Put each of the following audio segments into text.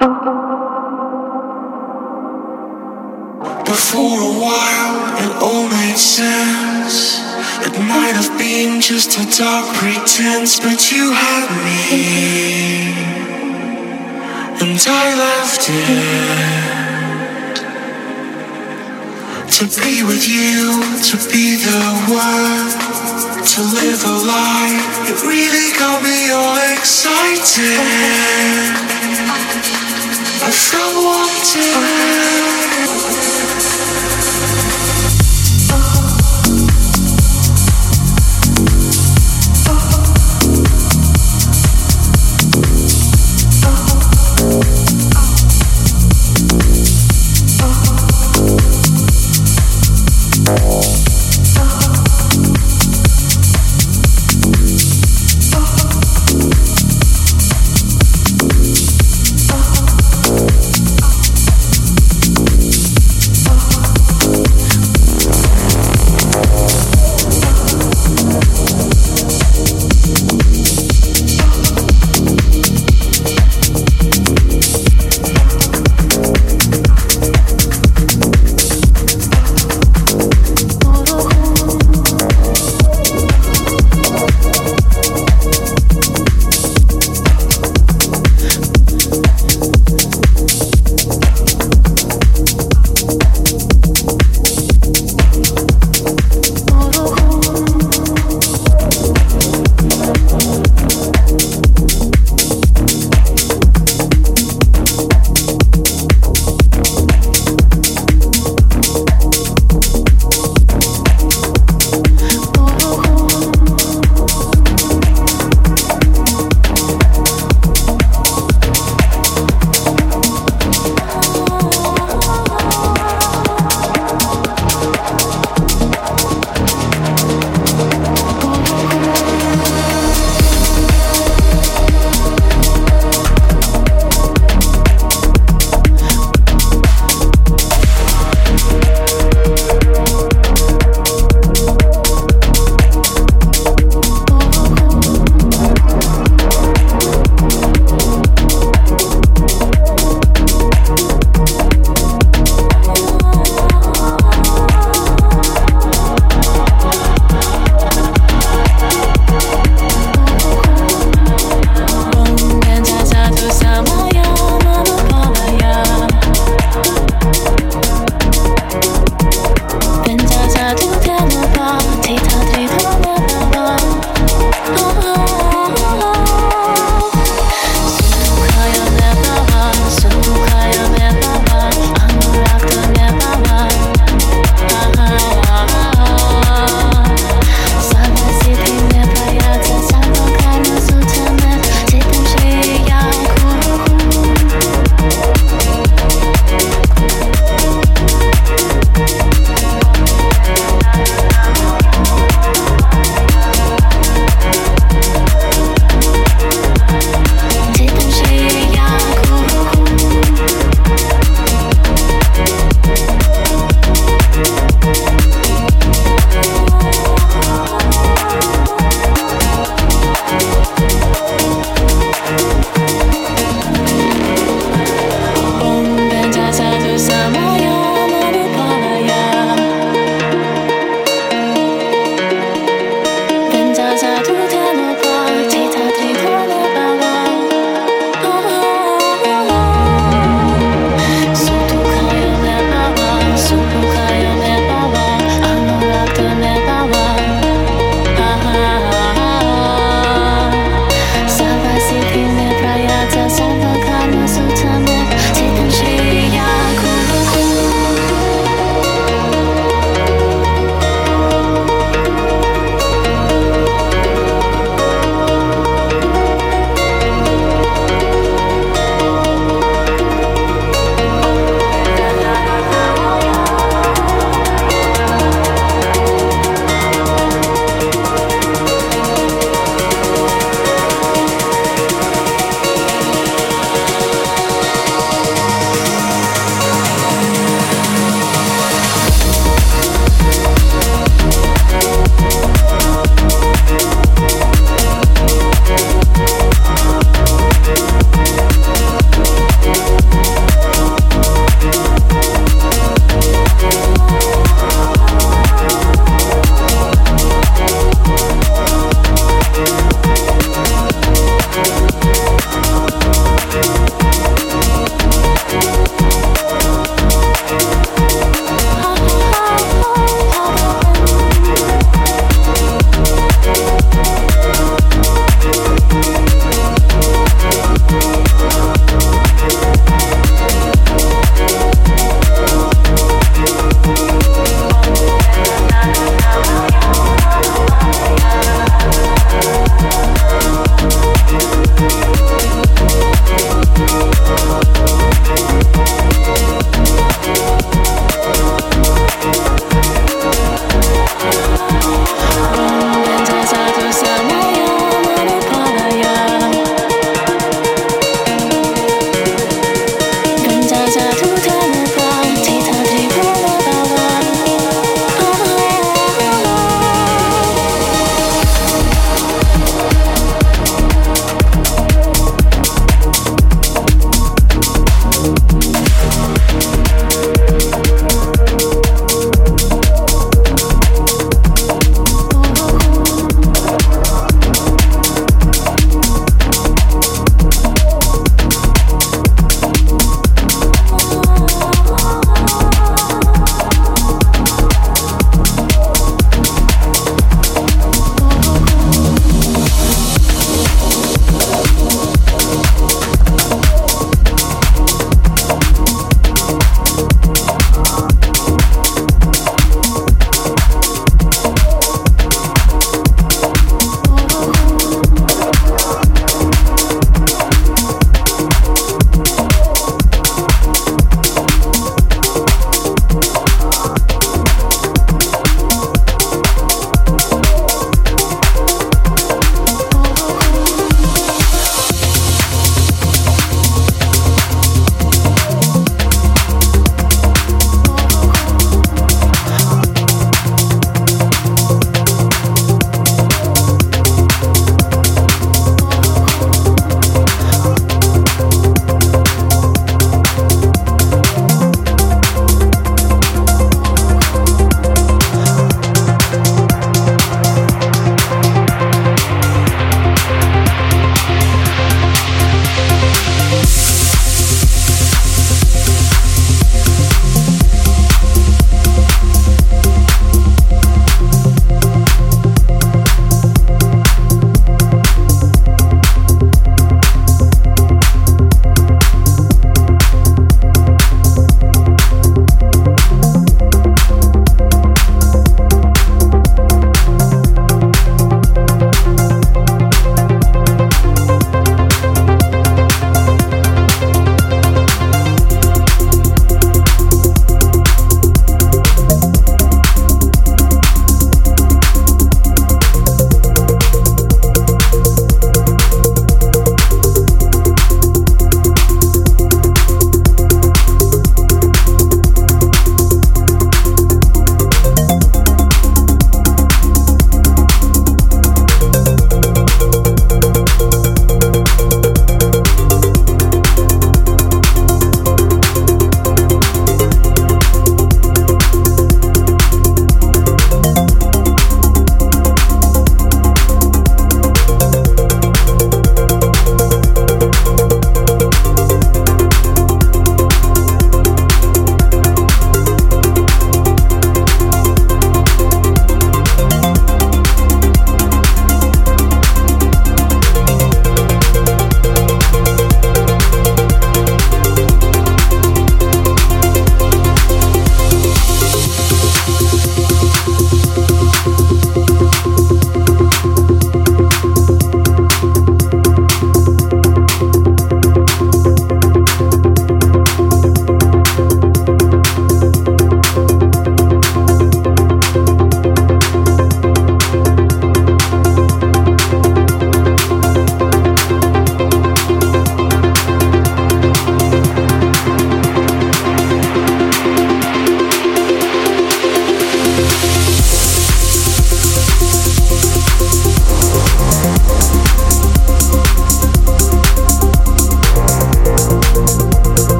But for a while, it all made sense. It might have been just a dark pretense, but you had me, and I left it to be with you, to be the one, to live a life. It really got me all excited. from.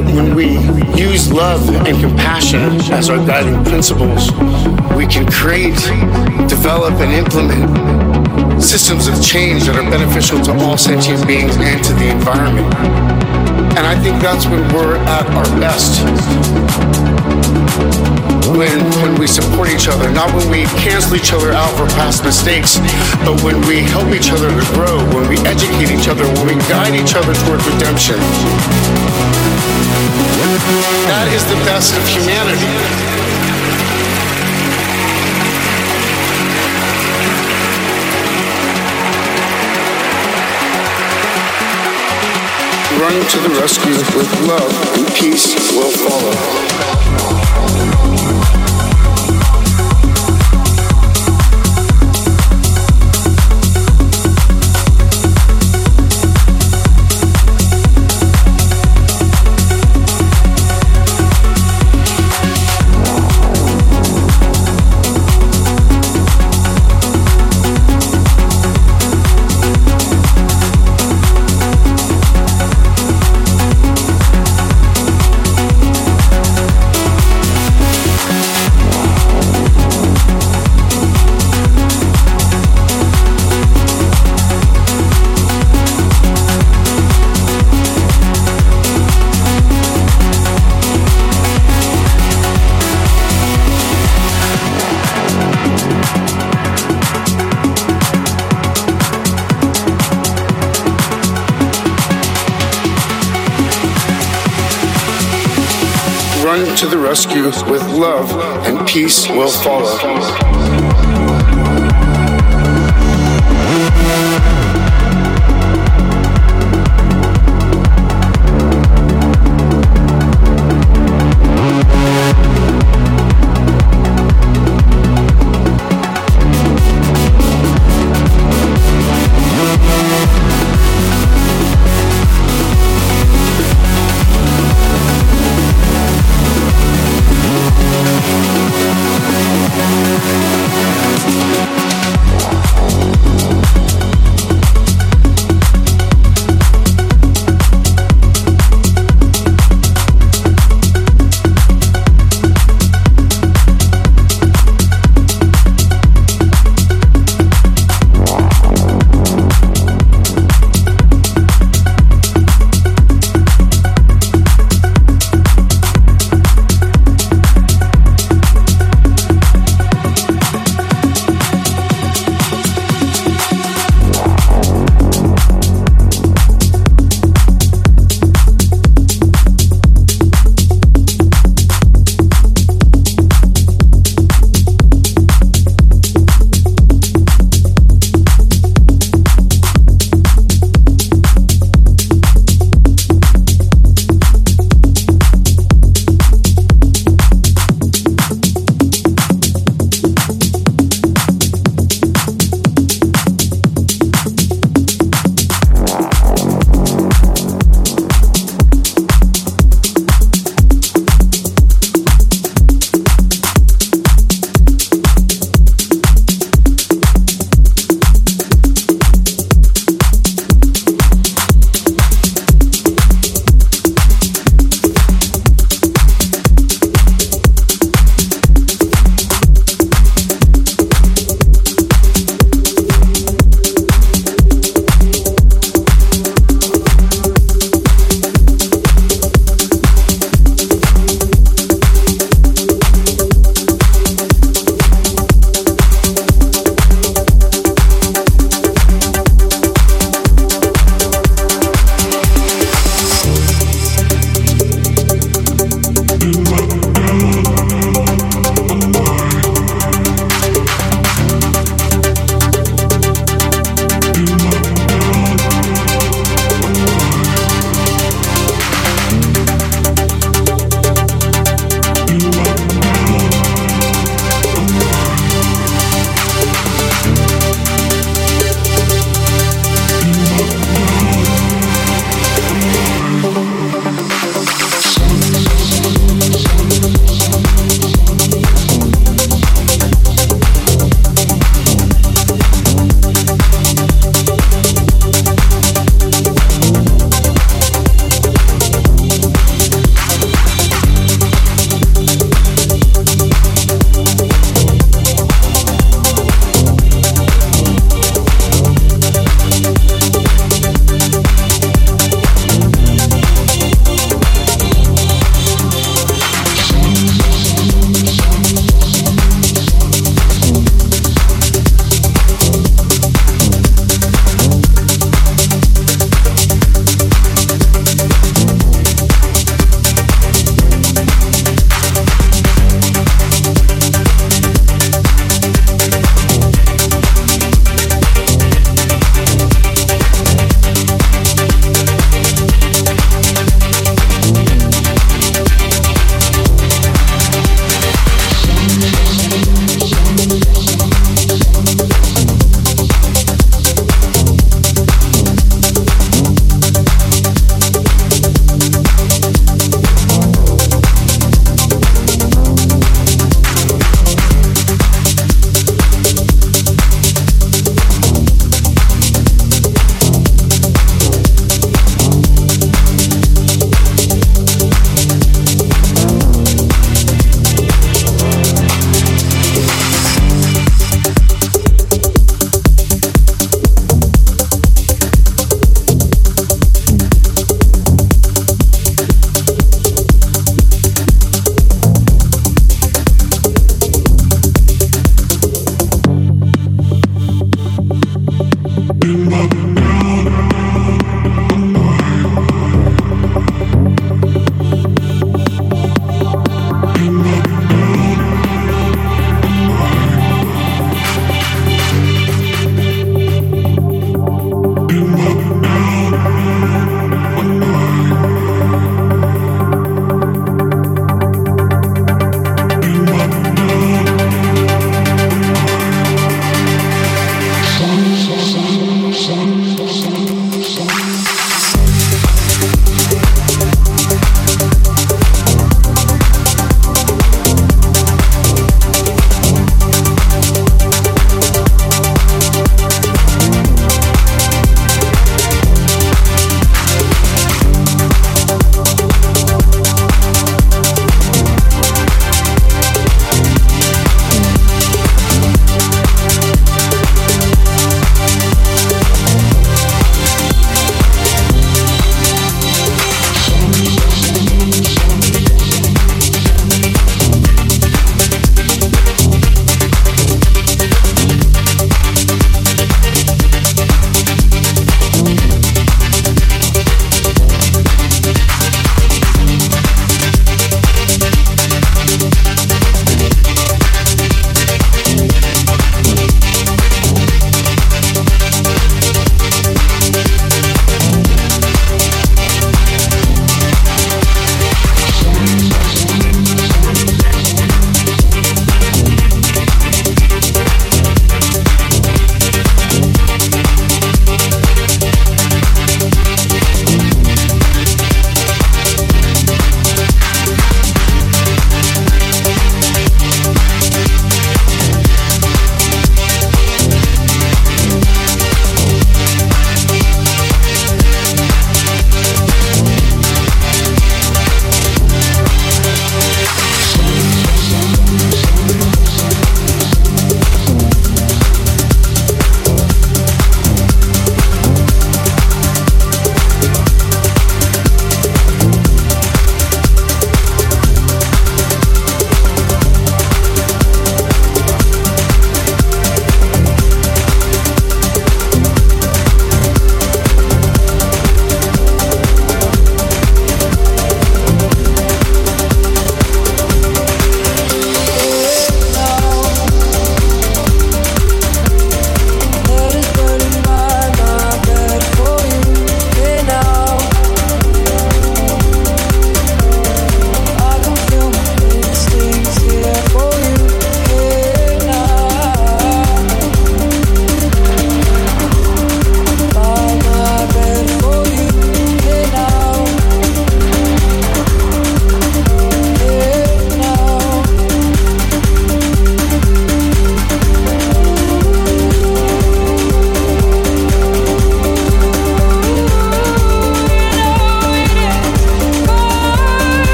That when we use love and compassion as our guiding principles, we can create, develop, and implement systems of change that are beneficial to all sentient beings and to the environment. And I think that's when we're at our best. When, when we support each other, not when we cancel each other out for past mistakes, but when we help each other to grow, when we educate each other, when we guide each other toward redemption. That is the best of humanity. run to the rescue with love and peace will follow. To the rescue with love, and peace will follow.